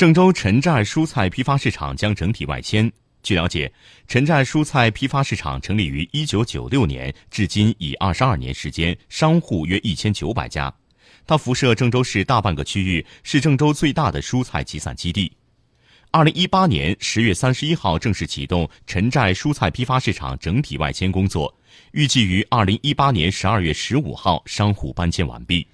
郑州陈寨蔬菜批发市场将整体外迁。据了解陈寨蔬菜批发市场成立于一九九六年至今已二十二年时间商户约一千九百家。它辐射郑州市大半个区域是郑州最大的蔬菜集散基地。二零一八年十月三十一号正式启动陈寨蔬菜批发市场整体外迁工作预计于二零一八年十二月十五号商户搬迁完毕。